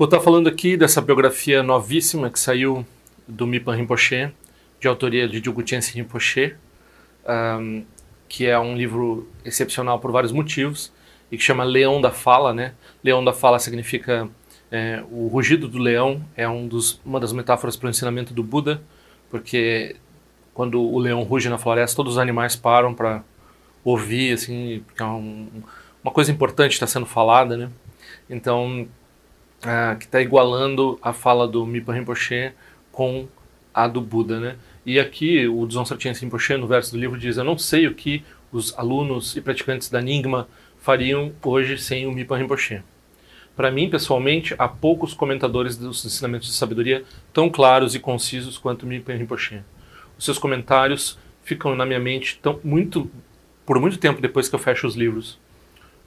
Vou estar falando aqui dessa biografia novíssima que saiu do Mipan Rinpoche, de autoria de Djugutjense Rinpoche, um, que é um livro excepcional por vários motivos e que chama Leão da Fala, né? Leão da Fala significa é, o rugido do leão é um dos, uma das metáforas para o ensinamento do Buda, porque quando o leão ruge na floresta, todos os animais param para ouvir, assim, porque é um, uma coisa importante está sendo falada, né? Então, é, que está igualando a fala do Mipa Rinpoche com a do Buda, né? E aqui o Dzongsa Rinpoche, no verso do livro, diz: Eu não sei o que os alunos e praticantes da Nyingma fariam hoje sem o Mipa Rinpoche. Para mim, pessoalmente, há poucos comentadores dos ensinamentos de sabedoria tão claros e concisos quanto o Mipa Rinpoche. Os seus comentários ficam na minha mente tão, muito, por muito tempo depois que eu fecho os livros.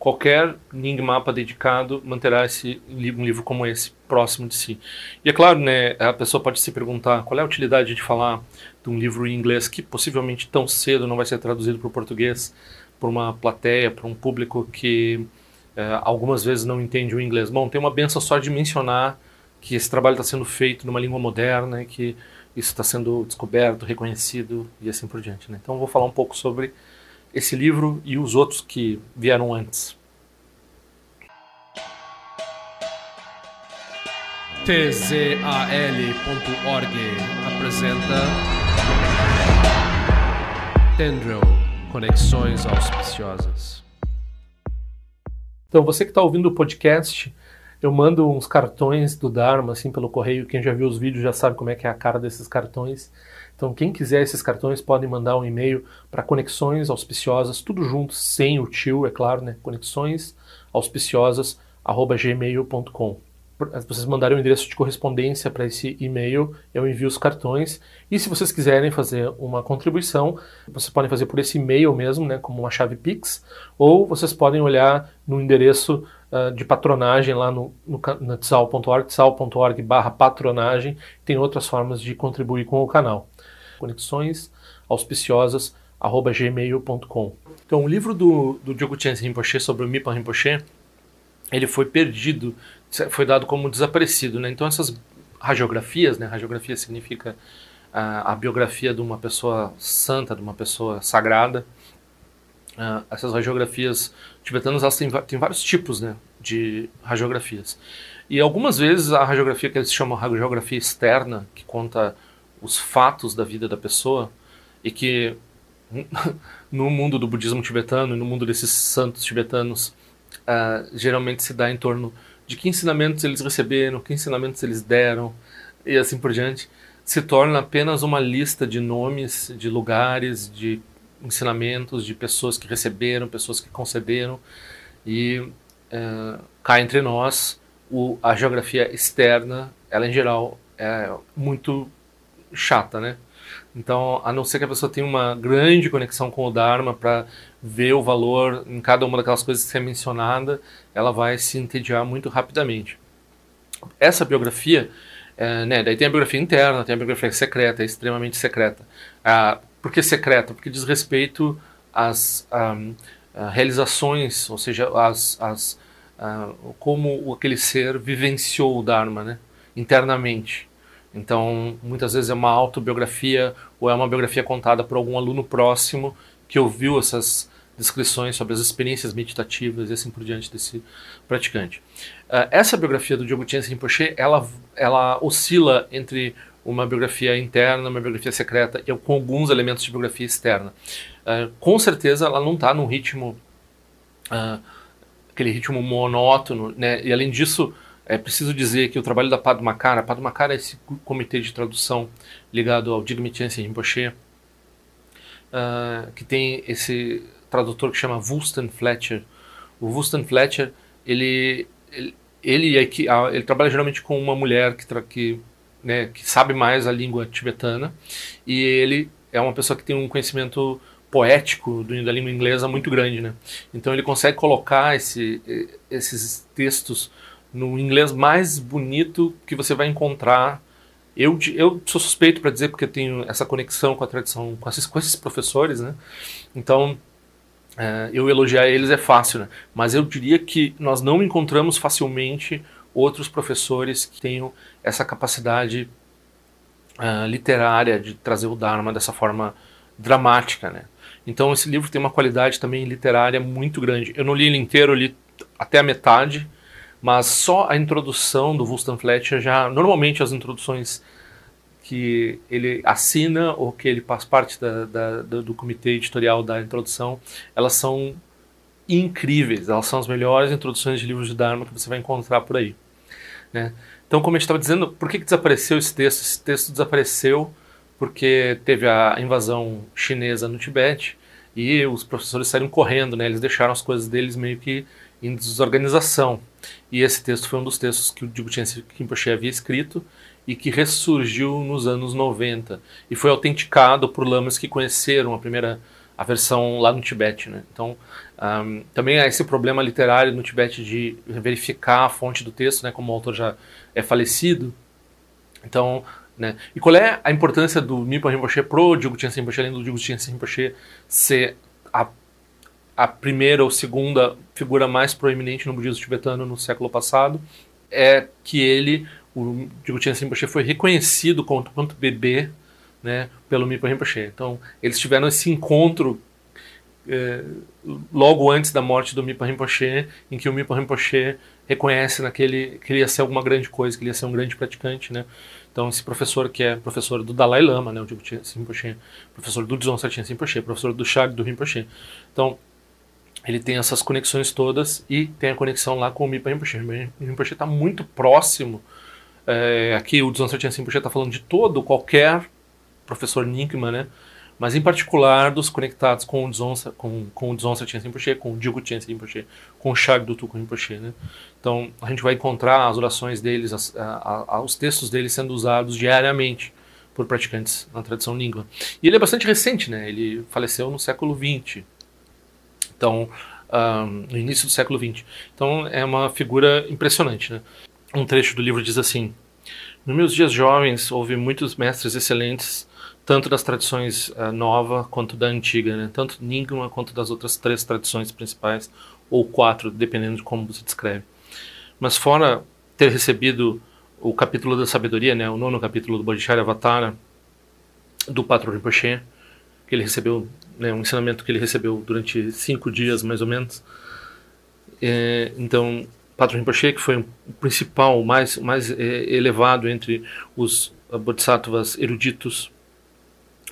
Qualquer Nyingmapa dedicado manterá esse, um livro como esse próximo de si. E é claro, né, a pessoa pode se perguntar qual é a utilidade de falar de um livro em inglês que possivelmente tão cedo não vai ser traduzido para o português para uma plateia, para um público que é, algumas vezes não entende o inglês. Bom, tem uma benção só de mencionar que esse trabalho está sendo feito numa língua moderna e que isso está sendo descoberto, reconhecido e assim por diante. Né? Então, vou falar um pouco sobre esse livro e os outros que vieram antes. tzal.org apresenta Tendril Conexões Auspiciosas. Então, você que está ouvindo o podcast, eu mando uns cartões do Dharma, assim, pelo correio. Quem já viu os vídeos já sabe como é que é a cara desses cartões. Então, quem quiser esses cartões, podem mandar um e-mail para Conexões Auspiciosas, tudo junto, sem o tio, é claro, né? Conexões Auspiciosas, arroba gmail.com vocês mandarem o endereço de correspondência para esse e-mail, eu envio os cartões. E se vocês quiserem fazer uma contribuição, vocês podem fazer por esse e-mail mesmo, né, como uma chave Pix, ou vocês podem olhar no endereço uh, de patronagem lá no, no, tsal.org, tsal.org barra patronagem, tem outras formas de contribuir com o canal. Conexões auspiciosas arroba gmail.com. Então, o livro do, do Diogo Chense Rinpoche sobre o Mipa Rinpoche, ele foi perdido foi dado como desaparecido. Né? Então essas radiografias, né? radiografia significa a, a biografia de uma pessoa santa, de uma pessoa sagrada. Uh, essas radiografias tibetanas elas têm, têm vários tipos né, de radiografias. E algumas vezes a radiografia que eles chamam radiografia externa, que conta os fatos da vida da pessoa, e que no mundo do budismo tibetano e no mundo desses santos tibetanos, uh, geralmente se dá em torno de que ensinamentos eles receberam, que ensinamentos eles deram e assim por diante, se torna apenas uma lista de nomes, de lugares, de ensinamentos, de pessoas que receberam, pessoas que concederam e é, cá entre nós o, a geografia externa, ela em geral é muito chata, né? Então, a não ser que a pessoa tenha uma grande conexão com o Dharma para ver o valor em cada uma daquelas coisas que é mencionada, ela vai se entediar muito rapidamente. Essa biografia, é, né, daí tem a biografia interna, tem a biografia secreta, é extremamente secreta. Ah, por que secreta? Porque diz respeito às um, realizações, ou seja, as, as, uh, como aquele ser vivenciou o Dharma né, internamente. Então, muitas vezes é uma autobiografia ou é uma biografia contada por algum aluno próximo que ouviu essas descrições sobre as experiências meditativas e assim por diante desse praticante. Uh, essa biografia do Diogo Chense Rinpoche, ela, ela oscila entre uma biografia interna, uma biografia secreta, e com alguns elementos de biografia externa. Uh, com certeza ela não está num ritmo, uh, aquele ritmo monótono, né? e além disso, é preciso dizer que o trabalho da Padmakara, a Padmakara é esse comitê de tradução ligado ao Digme Chense Rinpoche, uh, que tem esse tradutor que chama Wuston Fletcher. O Wuston Fletcher, ele, ele, ele, é que, ele trabalha geralmente com uma mulher que, que, né, que sabe mais a língua tibetana e ele é uma pessoa que tem um conhecimento poético da língua inglesa muito grande, né? Então ele consegue colocar esse, esses textos no inglês mais bonito que você vai encontrar. Eu, eu sou suspeito para dizer porque eu tenho essa conexão com a tradição, com esses, com esses professores, né? Então é, eu elogiar eles é fácil, né? mas eu diria que nós não encontramos facilmente outros professores que tenham essa capacidade uh, literária de trazer o Dharma dessa forma dramática, né? Então esse livro tem uma qualidade também literária muito grande. Eu não li ele inteiro, eu li até a metade, mas só a introdução do Wollstonecraft Fletcher já normalmente as introduções que ele assina ou que ele faz parte da, da, do comitê editorial da introdução, elas são incríveis, elas são as melhores introduções de livros de Dharma que você vai encontrar por aí. Né? Então, como a gente estava dizendo, por que, que desapareceu esse texto? Esse texto desapareceu porque teve a invasão chinesa no Tibete e os professores saíram correndo, né? eles deixaram as coisas deles meio que em desorganização. E esse texto foi um dos textos que o Diguchen Rinpoche havia escrito e que ressurgiu nos anos 90 e foi autenticado por lamas que conheceram a primeira a versão lá no Tibete. Né? Então, um, também há esse problema literário no Tibete de verificar a fonte do texto, né, como o autor já é falecido. Então, né, e qual é a importância do Mipa Rinpoche pro Digo Chense Rinpoche, além do Digo Chense Rinpoche ser a, a primeira ou segunda figura mais proeminente no budismo tibetano no século passado? É que ele o Jiguten Rinpoche foi reconhecido quanto, quanto bebê né, pelo Mipo Rinpoche. Então, eles tiveram esse encontro é, logo antes da morte do Mipo Rinpoche, em que o Mipo Rinpoche reconhece naquele que ele ia ser alguma grande coisa, que ele ia ser um grande praticante, né? Então, esse professor que é professor do Dalai Lama, né, o Rinpoche, professor do Dzong Sarchen Rinpoche, professor do Shag do Rinpoche. Então, ele tem essas conexões todas e tem a conexão lá com o Mipa Rinpoche. O Rinpoche está muito próximo é, aqui o Dzon Sertian Rinpoche está falando de todo, qualquer professor Nikman, né? Mas em particular dos conectados com o Dzon, com, com o Dzon Sertian Rinpoche, com o Dilgo Chen Rinpoche, com o Shag do Tuku Rinpoche. Né? Então a gente vai encontrar as orações deles, as, a, a, os textos deles sendo usados diariamente por praticantes na tradição língua. E ele é bastante recente, né? ele faleceu no século XX. Então, um, no início do século XX. Então é uma figura impressionante. Né? Um trecho do livro diz assim: Nos meus dias jovens houve muitos mestres excelentes, tanto das tradições uh, nova quanto da antiga, né? tanto Nyingma quanto das outras três tradições principais, ou quatro, dependendo de como você descreve. Mas fora ter recebido o capítulo da sabedoria, né, o nono capítulo do Bodhisattva do Patro Rinpoche, que ele recebeu, né, um ensinamento que ele recebeu durante cinco dias, mais ou menos. É, então, Patro Rinpoche, que foi o principal, mais, mais é, elevado entre os bodhisattvas eruditos.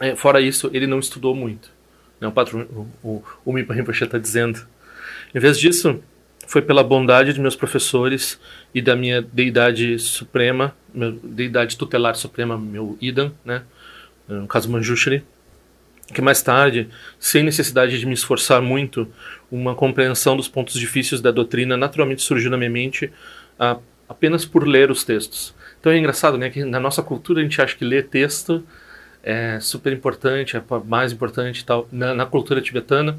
É, fora isso, ele não estudou muito. Né? O, Patro, o, o, o Rinpoche está dizendo. Em vez disso, foi pela bondade de meus professores e da minha deidade suprema, minha deidade tutelar suprema, meu Idan, né? no caso Manjushri, que mais tarde, sem necessidade de me esforçar muito, uma compreensão dos pontos difíceis da doutrina naturalmente surgiu na minha mente ah, apenas por ler os textos. Então é engraçado, né, que na nossa cultura a gente acha que ler texto é super importante, é mais importante tal. Na, na cultura tibetana,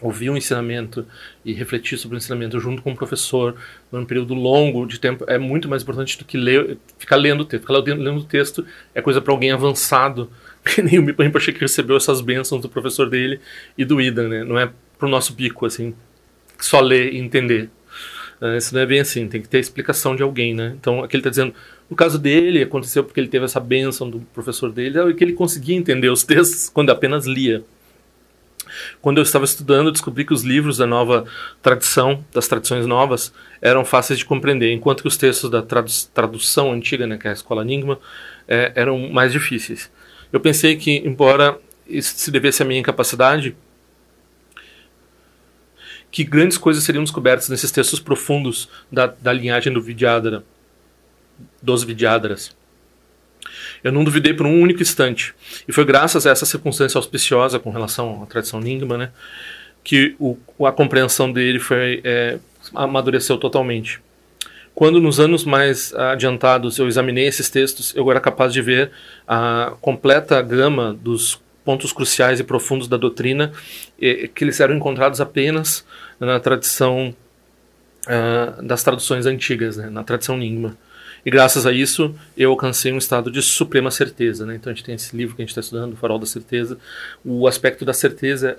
ouvir um ensinamento e refletir sobre o ensinamento junto com o professor num período longo de tempo é muito mais importante do que ler, ficar lendo o texto. Ficar lendo o texto é coisa para alguém avançado que nem o Mipa Rinpoche que recebeu essas bênçãos do professor dele e do Ida, né? Não é pro nosso bico, assim, só ler e entender. Uh, isso não é bem assim, tem que ter explicação de alguém, né? Então, aqui ele está dizendo, no caso dele, aconteceu porque ele teve essa bênção do professor dele, é que ele conseguia entender os textos quando apenas lia. Quando eu estava estudando, descobri que os livros da nova tradição, das tradições novas, eram fáceis de compreender, enquanto que os textos da tradu tradução antiga, né, que é a escola Enigma, é, eram mais difíceis. Eu pensei que, embora isso se devesse à minha incapacidade, que grandes coisas seriam descobertas nesses textos profundos da, da linhagem do Vidyadhara, dos Vidyadharas. Eu não duvidei por um único instante. E foi graças a essa circunstância auspiciosa com relação à tradição Nyingma, né, que o, a compreensão dele foi, é, amadureceu totalmente. Quando nos anos mais adiantados eu examinei esses textos, eu era capaz de ver a completa gama dos pontos cruciais e profundos da doutrina, que eles eram encontrados apenas na tradição uh, das traduções antigas, né, na tradição Nyingma. E graças a isso eu alcancei um estado de suprema certeza. Né? Então a gente tem esse livro que a gente está estudando, O Farol da Certeza. O aspecto da certeza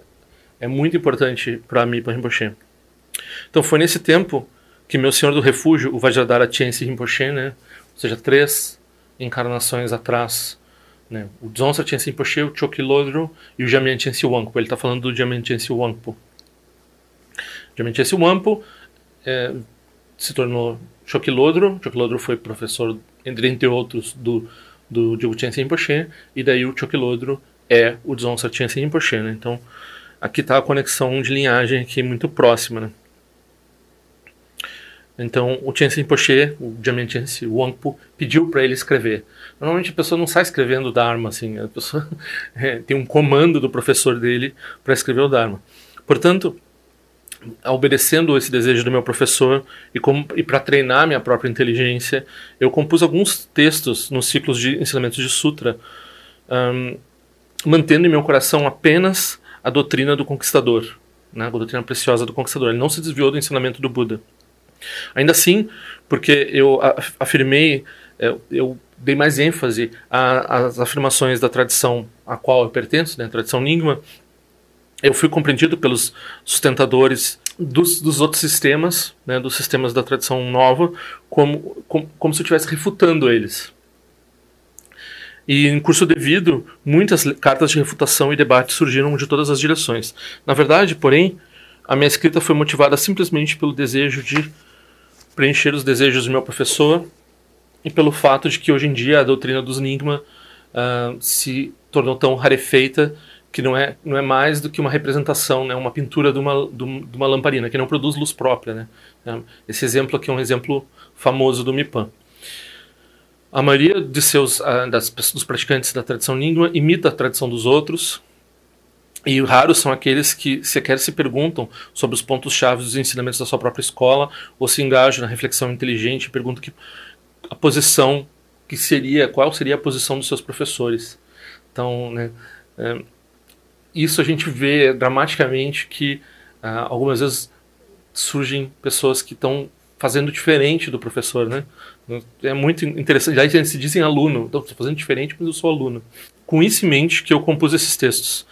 é muito importante para mim, para Rinpoche. Então foi nesse tempo que meu senhor do refúgio, o Vajradhara Chensi Rinpoche, né, ou seja, três encarnações atrás, né, o Dzongsa Chensi Rinpoche, o Chokilodro e o Jamyang Chensi Wangpo. Ele está falando do Jamyang Chensi Wangpo. Jamyang Chensi Wangpo é, se tornou Chokilodro. Chokilodro foi professor, entre outros, do, do Diogo Chensi Rinpoche, e daí o Chokilodro é o Dzongsa Chensi Rinpoche. Né? Então, aqui está a conexão de linhagem aqui muito próxima. Né? Então, o Chensi Rinpoche, o Chensi Wangpo, pediu para ele escrever. Normalmente a pessoa não sai escrevendo o Dharma, assim, a pessoa é, tem um comando do professor dele para escrever o Dharma. Portanto, obedecendo esse desejo do meu professor e, e para treinar minha própria inteligência, eu compus alguns textos nos ciclos de ensinamentos de Sutra, um, mantendo em meu coração apenas a doutrina do conquistador, né, a doutrina preciosa do conquistador. Ele não se desviou do ensinamento do Buda. Ainda assim, porque eu afirmei, eu, eu dei mais ênfase às afirmações da tradição a qual eu pertenço, né, a tradição Nyingma, eu fui compreendido pelos sustentadores dos, dos outros sistemas, né, dos sistemas da tradição nova, como, como, como se eu estivesse refutando eles. E em curso devido, muitas cartas de refutação e debate surgiram de todas as direções. Na verdade, porém, a minha escrita foi motivada simplesmente pelo desejo de preencher os desejos do meu professor e pelo fato de que hoje em dia a doutrina dos Enigma uh, se tornou tão rarefeita que não é, não é mais do que uma representação, né, uma pintura de uma, de uma lamparina, que não produz luz própria. Né? Esse exemplo aqui é um exemplo famoso do Mipan. A maioria de seus, uh, das, dos praticantes da tradição língua imita a tradição dos outros, e raros são aqueles que sequer se perguntam sobre os pontos-chave dos ensinamentos da sua própria escola, ou se engajam na reflexão inteligente e perguntam que, a posição que seria, qual seria a posição dos seus professores. Então, né, é, isso a gente vê dramaticamente que ah, algumas vezes surgem pessoas que estão fazendo diferente do professor, né? É muito interessante. Eles se dizem aluno, estou fazendo diferente, mas eu sou aluno. Com isso em mente que eu compus esses textos,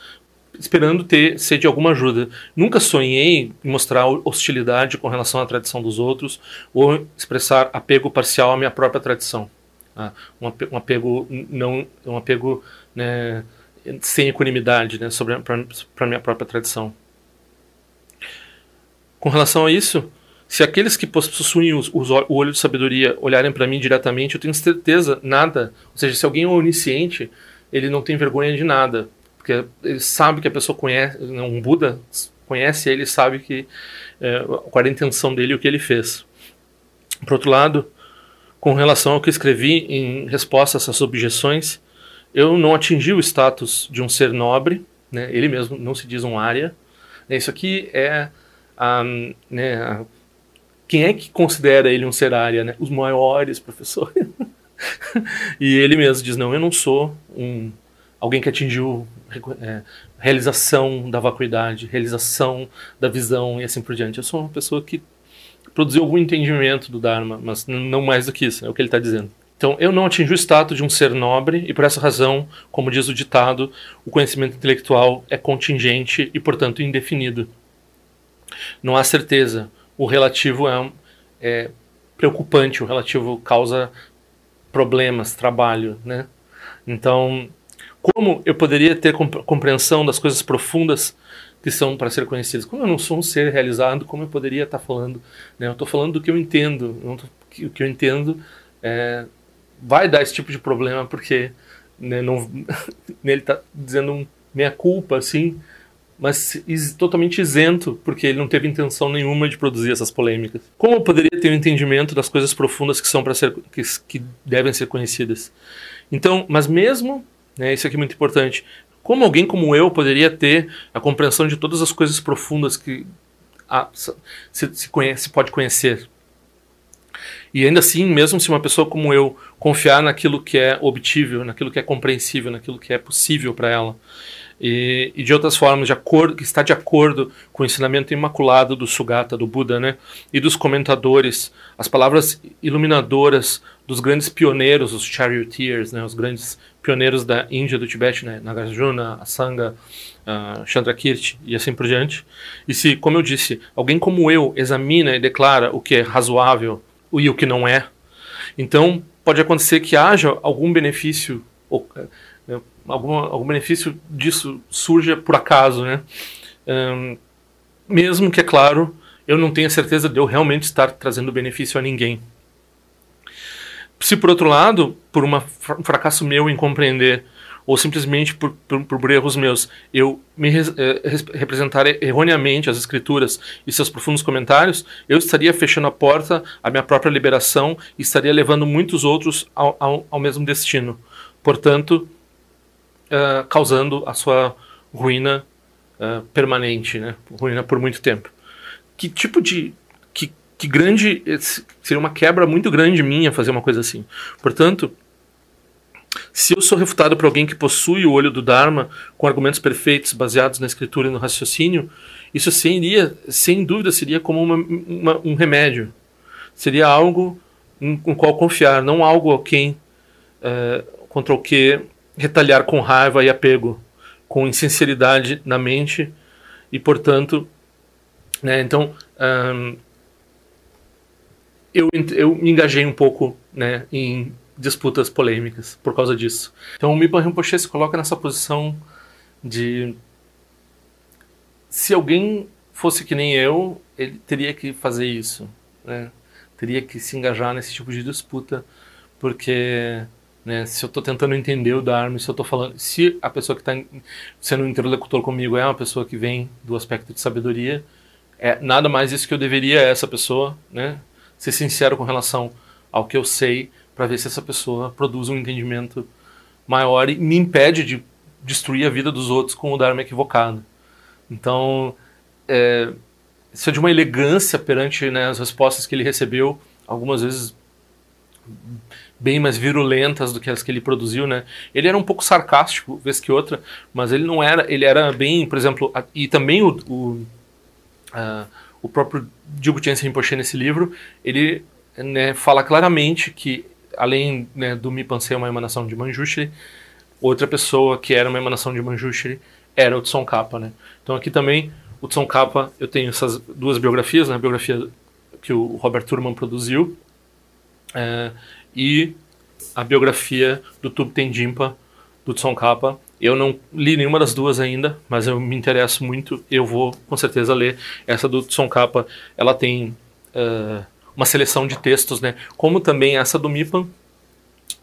esperando ter ser de alguma ajuda. Nunca sonhei em mostrar hostilidade com relação à tradição dos outros ou expressar apego parcial à minha própria tradição. Ah, um apego não, um apego né, sem equanimidade né, sobre para minha própria tradição. Com relação a isso, se aqueles que possuem os, os, o olho de sabedoria olharem para mim diretamente, eu tenho certeza nada. Ou seja, se alguém é onisciente, ele não tem vergonha de nada, porque ele sabe que a pessoa conhece, né, um Buda conhece ele, sabe que é, qual a intenção dele e o que ele fez. Por outro lado, com relação ao que escrevi em resposta a essas objeções, eu não atingi o status de um ser nobre, né? ele mesmo não se diz um área. Isso aqui é a, né, a, quem é que considera ele um ser área? Né? Os maiores professores. e ele mesmo diz: não, eu não sou um alguém que atingiu é, realização da vacuidade, realização da visão e assim por diante. Eu sou uma pessoa que produziu algum entendimento do Dharma, mas não mais do que isso, é o que ele está dizendo. Então, eu não atingi o status de um ser nobre e, por essa razão, como diz o ditado, o conhecimento intelectual é contingente e, portanto, indefinido. Não há certeza. O relativo é, é preocupante, o relativo causa problemas, trabalho, né? Então, como eu poderia ter compreensão das coisas profundas que são para ser conhecidas? Como eu não sou um ser realizado, como eu poderia estar falando? Né? Eu estou falando do que eu entendo. o que eu entendo é, vai dar esse tipo de problema porque né, não, ele está dizendo um meia culpa assim, mas totalmente isento porque ele não teve intenção nenhuma de produzir essas polêmicas. Como eu poderia ter um entendimento das coisas profundas que são para ser que, que devem ser conhecidas? Então, mas mesmo, né, isso aqui é muito importante. Como alguém como eu poderia ter a compreensão de todas as coisas profundas que a, se, se, conhece, pode conhecer? E ainda assim, mesmo se uma pessoa como eu confiar naquilo que é obtível, naquilo que é compreensível, naquilo que é possível para ela, e, e, de outras formas, de acordo, que está de acordo com o ensinamento imaculado do Sugata, do Buda, né? e dos comentadores, as palavras iluminadoras dos grandes pioneiros, os charioteers, né? os grandes pioneiros da Índia, do Tibete, né, Nagarjuna, Asanga, uh, Chandrakirti e assim por diante. E se, como eu disse, alguém como eu examina e declara o que é razoável e o que não é, então pode acontecer que haja algum benefício, ou, uh, algum, algum benefício disso surja por acaso, né? Um, mesmo que, é claro, eu não tenha certeza de eu realmente estar trazendo benefício a ninguém. Se por outro lado, por um fracasso meu em compreender, ou simplesmente por, por, por erros meus, eu me eh, representar erroneamente as escrituras e seus profundos comentários, eu estaria fechando a porta à minha própria liberação e estaria levando muitos outros ao, ao, ao mesmo destino. Portanto, uh, causando a sua ruína uh, permanente, né? ruína por muito tempo. Que tipo de que grande seria uma quebra muito grande minha fazer uma coisa assim. Portanto, se eu sou refutado por alguém que possui o olho do Dharma com argumentos perfeitos baseados na escritura e no raciocínio, isso seria, sem dúvida, seria como uma, uma, um remédio. Seria algo o qual confiar, não algo a quem é, contra o que retalhar com raiva e apego, com insinceridade na mente e, portanto, né, então eu, eu me engajei um pouco né, em disputas polêmicas por causa disso. Então o Mipan Rinpoche se coloca nessa posição de se alguém fosse que nem eu, ele teria que fazer isso, né? Teria que se engajar nesse tipo de disputa, porque né, se eu estou tentando entender o Dharma, se eu estou falando, se a pessoa que está sendo um interlocutor comigo é uma pessoa que vem do aspecto de sabedoria, é nada mais isso que eu deveria a essa pessoa, né? Ser sincero com relação ao que eu sei para ver se essa pessoa produz um entendimento maior e me impede de destruir a vida dos outros com o Dharma equivocado. Então, é, isso é de uma elegância perante né, as respostas que ele recebeu, algumas vezes bem mais virulentas do que as que ele produziu, né? Ele era um pouco sarcástico, vez que outra, mas ele não era, ele era bem, por exemplo, a, e também o, o a, o próprio Dilgo Rinpoche nesse livro, ele né, fala claramente que, além né, do Mipan ser uma emanação de Manjushri, outra pessoa que era uma emanação de Manjushri era o Tsongkhapa, né? Então aqui também, o Tsongkhapa, eu tenho essas duas biografias, né? a biografia que o Robert Turman produziu, é, e a biografia do Tubten Jimpa, do Tsongkhapa, eu não li nenhuma das duas ainda, mas eu me interesso muito. Eu vou com certeza ler essa do Tson Capa. Ela tem uh, uma seleção de textos, né? Como também essa do Mipan,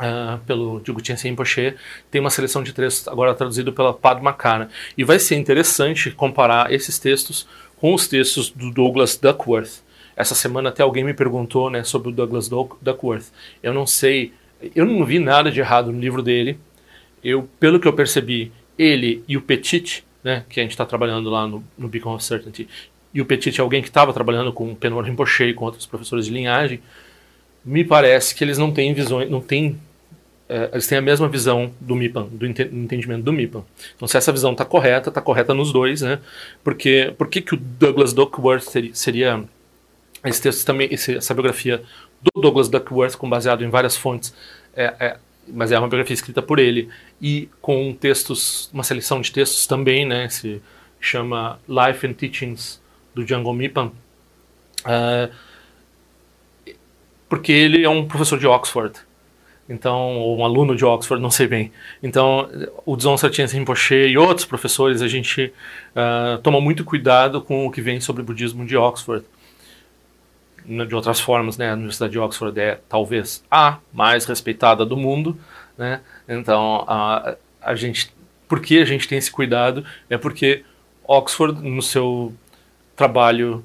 uh, pelo Djugutien Rinpoche, tem uma seleção de textos agora traduzido pela Padmakara. E vai ser interessante comparar esses textos com os textos do Douglas Duckworth. Essa semana até alguém me perguntou né, sobre o Douglas Duckworth. Eu não sei, eu não vi nada de errado no livro dele eu, pelo que eu percebi, ele e o Petit, né, que a gente está trabalhando lá no, no Beacon of Certainty, e o Petit é alguém que estava trabalhando com o Penor Rinpoche e com outros professores de linhagem, me parece que eles não têm visões, não têm, é, eles têm a mesma visão do MIPAN, do entendimento do MIPAN. Então, se essa visão está correta, está correta nos dois, né? Porque por que, que o Douglas Duckworth seria, seria esse texto também, essa biografia do Douglas Duckworth, com baseado em várias fontes, é, é mas é uma biografia escrita por ele e com textos, uma seleção de textos também, né? Se chama Life and Teachings do Django Mipan, uh, porque ele é um professor de Oxford, então ou um aluno de Oxford, não sei bem. Então o Dzon Sartien Rinpoche e outros professores a gente uh, toma muito cuidado com o que vem sobre o budismo de Oxford de outras formas, né, a Universidade de Oxford é talvez a mais respeitada do mundo, né? Então a, a gente, por que a gente tem esse cuidado? É porque Oxford no seu trabalho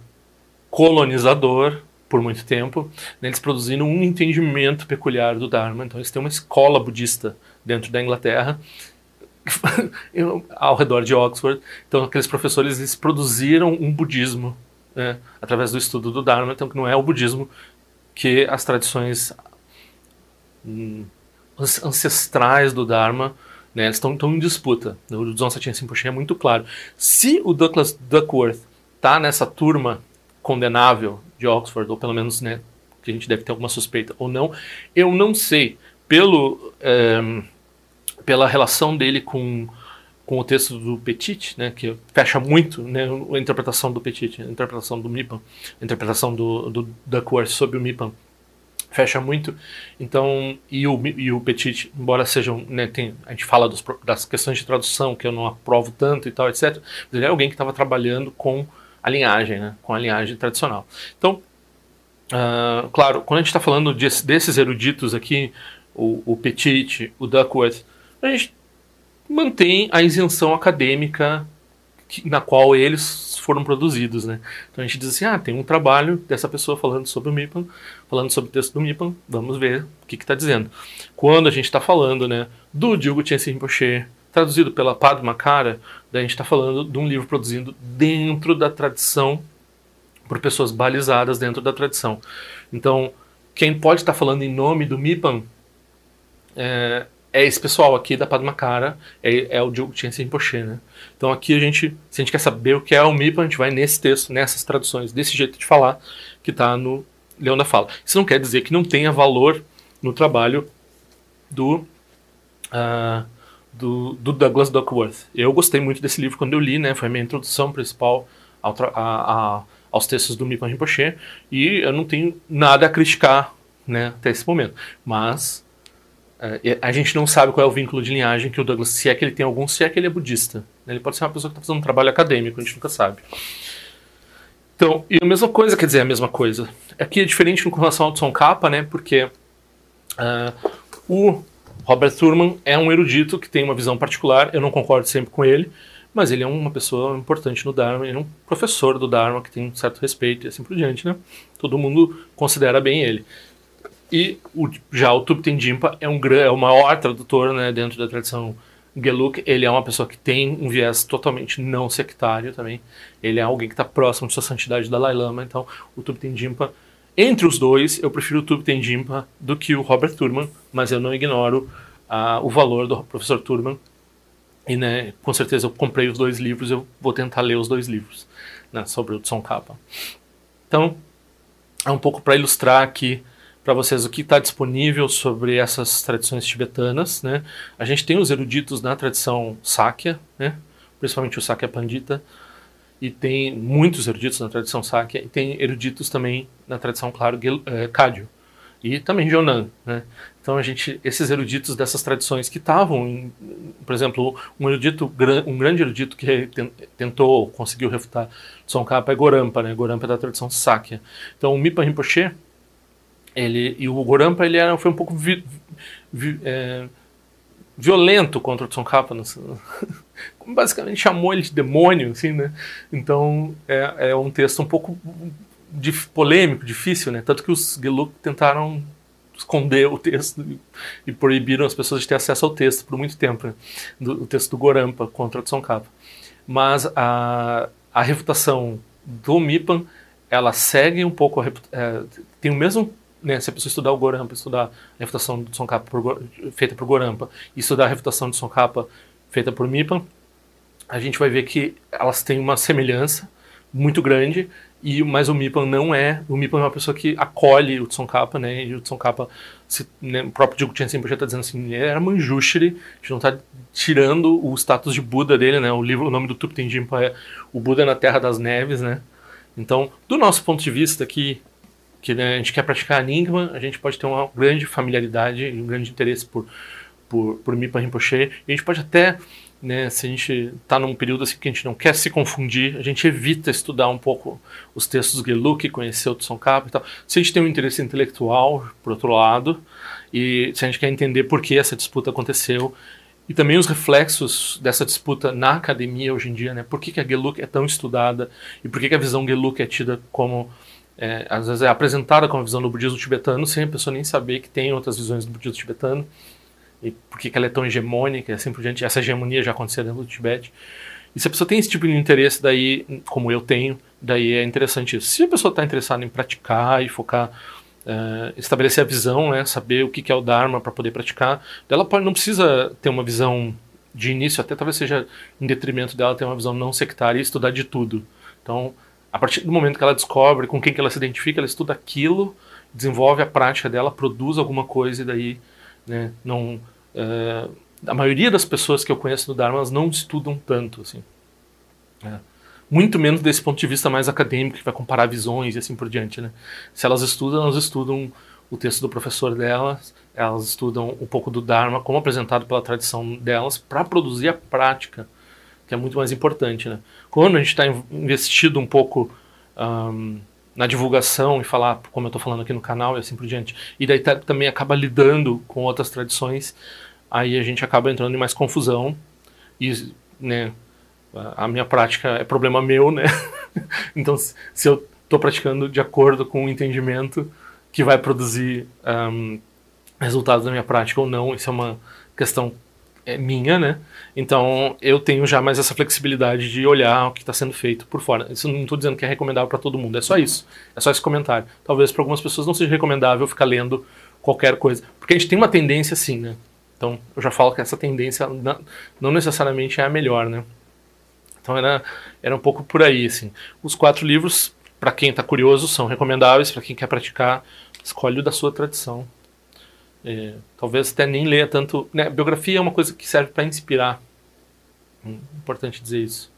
colonizador por muito tempo, né, eles produziram um entendimento peculiar do Dharma. Então eles têm uma escola budista dentro da Inglaterra ao redor de Oxford. Então aqueles professores eles produziram um budismo né, através do estudo do Dharma, então que não é o budismo que as tradições hum, ancestrais do Dharma né, eles estão em disputa. O Dzon Satin Rinpoche é muito claro. Se o Douglas Duckworth está nessa turma condenável de Oxford, ou pelo menos né, que a gente deve ter alguma suspeita ou não, eu não sei. Pelo, é, pela relação dele com, com o texto do Petit, né, que fecha muito né, a interpretação do Petit, a interpretação do Mipan, a interpretação do, do Duckworth sobre o Mipan fecha muito. Então, e o, e o Petit, embora sejam, né, tem, a gente fala dos, das questões de tradução que eu não aprovo tanto e tal, etc. Ele é alguém que estava trabalhando com a linhagem, né, com a linhagem tradicional. Então, uh, claro, quando a gente está falando de, desses eruditos aqui, o, o Petit, o Duckworth, a gente mantém a isenção acadêmica que, na qual eles foram produzidos, né? Então a gente diz assim, ah, tem um trabalho dessa pessoa falando sobre o MIPAM, falando sobre o texto do MIPAM, vamos ver o que está dizendo. Quando a gente está falando, né, do Diogo Tchensi Rinpoche, traduzido pela Padma Cara, a gente está falando de um livro produzido dentro da tradição, por pessoas balizadas dentro da tradição. Então, quem pode estar tá falando em nome do MIPAM é, é esse pessoal aqui da Padmakara, é, é o Diogo Tchense Rinpoche, né? Então aqui a gente, se a gente quer saber o que é o MIPA, a gente vai nesse texto, nessas traduções, desse jeito de falar que está no Leão da Fala. Isso não quer dizer que não tenha valor no trabalho do, uh, do, do, Douglas Duckworth. Eu gostei muito desse livro quando eu li, né? Foi a minha introdução principal ao a, a, aos textos do Mipan Rinpoche, e eu não tenho nada a criticar né, até esse momento. Mas a gente não sabe qual é o vínculo de linhagem que o Douglas, se é que ele tem algum, se é que ele é budista. Ele pode ser uma pessoa que está fazendo um trabalho acadêmico, a gente nunca sabe. Então, e a mesma coisa, quer dizer, a mesma coisa. Aqui é diferente com relação ao Tson Kappa, né, porque uh, o Robert Thurman é um erudito que tem uma visão particular, eu não concordo sempre com ele, mas ele é uma pessoa importante no Dharma, ele é um professor do Dharma que tem um certo respeito e assim por diante, né? Todo mundo considera bem ele. E o, já o Thupten Jinpa é, um, é o maior tradutor né, dentro da tradição Geluk. Ele é uma pessoa que tem um viés totalmente não sectário também. Ele é alguém que está próximo de sua santidade Dalai Lama. Então, o Thupten Jinpa, entre os dois, eu prefiro o Thupten Jinpa do que o Robert Thurman, mas eu não ignoro uh, o valor do professor Thurman. E, né, com certeza, eu comprei os dois livros, eu vou tentar ler os dois livros né, sobre o Tsongkhapa. Então, é um pouco para ilustrar aqui para vocês o que está disponível sobre essas tradições tibetanas. Né? A gente tem os eruditos na tradição Sakya, né? principalmente o Sakya Pandita, e tem muitos eruditos na tradição Sakya, e tem eruditos também na tradição, claro, Kagyu, e também Jonan. Né? Então a gente, esses eruditos dessas tradições que estavam, por exemplo, um erudito, um grande erudito que tentou, conseguiu refutar Tsongkhapa é Gorampa, né? Gorampa é da tradição Sakya. Então o Mipa Rinpoche, ele, e o Gorampa ele era, foi um pouco vi, vi, é, violento contra o Tsongkhapa. Basicamente chamou ele de demônio, assim, né? Então é, é um texto um pouco polêmico, difícil, né? Tanto que os Geluk tentaram esconder o texto e, e, proibiram as pessoas de ter acesso ao texto por muito tempo, né? do, o texto do Gorampa contra o Tsongkhapa. Mas a, a refutação do Mipan, ela segue um pouco, a, é, tem o mesmo né, se a pessoa estudar o Gorampa, estudar a refutação de Tsongkhapa por, feita por Gorampa e estudar a refutação de Tsongkhapa feita por Mipan, a gente vai ver que elas têm uma semelhança muito grande, e mas o Mipan não é, o Mipan é uma pessoa que acolhe o Tsongkhapa, né, e o Tsongkhapa, se, né, o próprio Diego Chensen já está dizendo assim, ele era Manjushri, a gente não está tirando o status de Buda dele, né, o livro, o nome do Thupten Jinpa é O Buda na Terra das Neves, né, então, do nosso ponto de vista aqui, que né, a gente quer praticar Enigma, a gente pode ter uma grande familiaridade e um grande interesse por, por, por Mipa Rinpoche. E a gente pode até, né, se a gente está num período assim que a gente não quer se confundir, a gente evita estudar um pouco os textos do Geluk, conhecer o Tsongkhapa e tal. Se a gente tem um interesse intelectual, por outro lado, e se a gente quer entender por que essa disputa aconteceu, e também os reflexos dessa disputa na academia hoje em dia, né? Por que, que a Geluk é tão estudada e por que, que a visão Geluk é tida como é, às vezes é apresentada como a visão do budismo tibetano sem a pessoa nem saber que tem outras visões do budismo tibetano e por que ela é tão hegemônica e assim por diante. Essa hegemonia já aconteceu dentro do Tibete. E se a pessoa tem esse tipo de interesse, daí, como eu tenho, daí é interessante isso. Se a pessoa está interessada em praticar e focar, uh, estabelecer a visão, né, saber o que é o Dharma para poder praticar, ela pode, não precisa ter uma visão de início, até talvez seja em detrimento dela ter uma visão não sectária e estudar de tudo. Então, a partir do momento que ela descobre com quem que ela se identifica, ela estuda aquilo, desenvolve a prática dela, produz alguma coisa e daí né, não, uh, a maioria das pessoas que eu conheço no Dharma, elas não estudam tanto, assim. É. Muito menos desse ponto de vista mais acadêmico, que vai comparar visões e assim por diante, né? Se elas estudam, elas estudam o texto do professor delas, elas estudam um pouco do Dharma, como apresentado pela tradição delas, para produzir a prática, que é muito mais importante, né? Quando a gente está investido um pouco... Um, na divulgação e falar, como eu estou falando aqui no canal e assim por diante, e daí tá, também acaba lidando com outras tradições, aí a gente acaba entrando em mais confusão e, né, a minha prática é problema meu, né? então, se eu estou praticando de acordo com o entendimento que vai produzir um, resultados da minha prática ou não, isso é uma questão é minha, né? Então eu tenho já mais essa flexibilidade de olhar o que está sendo feito por fora. Isso não estou dizendo que é recomendável para todo mundo, é só isso. É só esse comentário. Talvez para algumas pessoas não seja recomendável ficar lendo qualquer coisa. Porque a gente tem uma tendência assim, né? Então eu já falo que essa tendência não necessariamente é a melhor, né? Então era, era um pouco por aí, assim. Os quatro livros, para quem está curioso, são recomendáveis. Para quem quer praticar, escolhe o da sua tradição. É, talvez até nem leia tanto. Né? Biografia é uma coisa que serve para inspirar. Hum, importante dizer isso.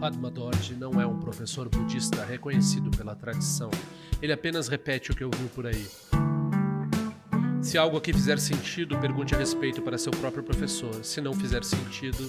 Padma Dorje não é um professor budista reconhecido pela tradição. Ele apenas repete o que ouviu por aí. Se algo aqui fizer sentido, pergunte a respeito para seu próprio professor. Se não fizer sentido,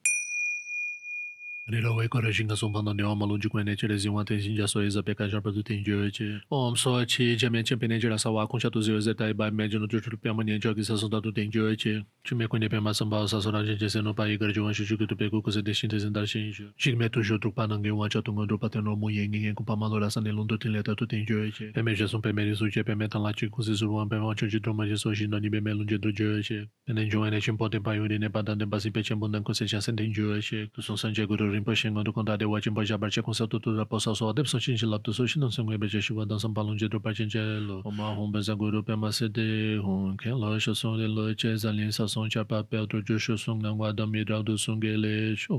Rila wai kora shinga songpa na niwa malun jikwa ne chile zingwa ten shinja so e iza peka jarpa du ten jio e che. Om so chi jamia chen pene jira sa wa kungsha tu zio ze tai e bai me jino tu chulu pya mani jio ki sa songta du ten jio che. Chu me kwenye pema samba sa sora jen che seno pa igar jiwan shu chukitu peku kuse de shinte zindar shin shu. Shik me tu shu trukpa nange wa cha tungo drupa ten romu yengi ngen kumpa malo la san elon du ten leta tu ten jio che. Peme je song peme risu che peme tan la chi kuse surwan peme wa chonji droma je so shin no ni peme lun je dru jio che. Pene jio ene shin po ten pa yuri ne pa dan ten pa si pe chen bundan kuse cha sen ten jio che. Tu song san che guru rinpoche ngondu kondade wajin pa jabar che konsa tutu ra posa so adep so chin chi laptu so shinan sem ngwebe che shiwa dan sam palung je drupa chen che lo o ma hon ben za guru pe ma se de hon ken lo sho song de lo che zan lin sa song cha pa pe otro jo sho song nang wa dam mi ra du song ge le sho